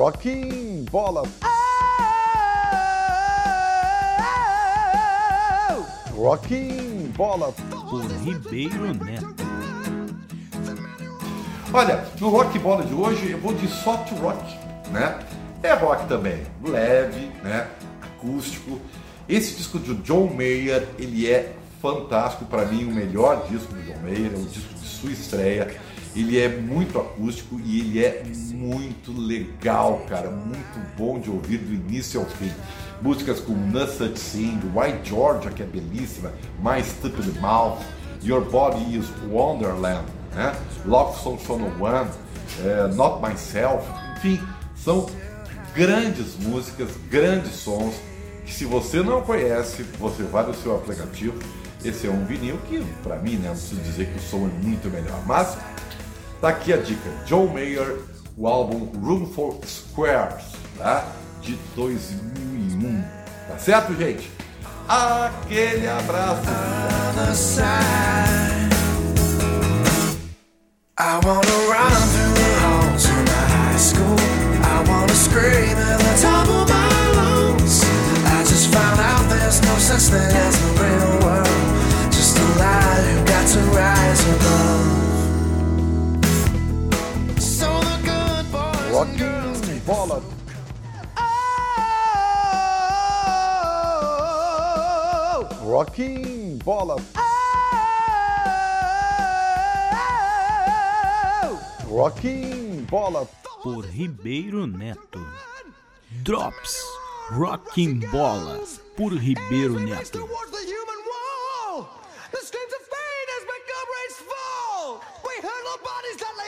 Rocking Bola. Rocking Bola. Por Ribeiro Neto. Olha, no rock bola de hoje eu vou de soft rock, né? É rock também, leve, né? Acústico. Esse disco de John Mayer, ele é fantástico para mim, o melhor disco do John Mayer, é um disco de sua estreia. Ele é muito acústico e ele é muito legal, cara, muito bom de ouvir do início ao fim. Músicas como Nut Sing, White Georgia, que é belíssima, My Stupid Mouth, Your Body is Wonderland, né? Love Song Son One, é, Not Myself, enfim, são grandes músicas, grandes sons que se você não conhece, você vai no seu aplicativo. Esse é um vinil que, para mim, né, não preciso dizer que o som é muito melhor, mas tá aqui a dica: John Mayer, o álbum Room for Squares, tá? De 2001, tá certo, gente? Aquele abraço. I wanna run through the halls in high school. I wanna scream at the top of my lungs. I just found out there's no such thing as the real Rocking Bola. Rocking Bola. Rocking Bola. Por Ribeiro Neto. Drops. Rocking Bola. Por Ribeiro Neto. We hurl our bodies down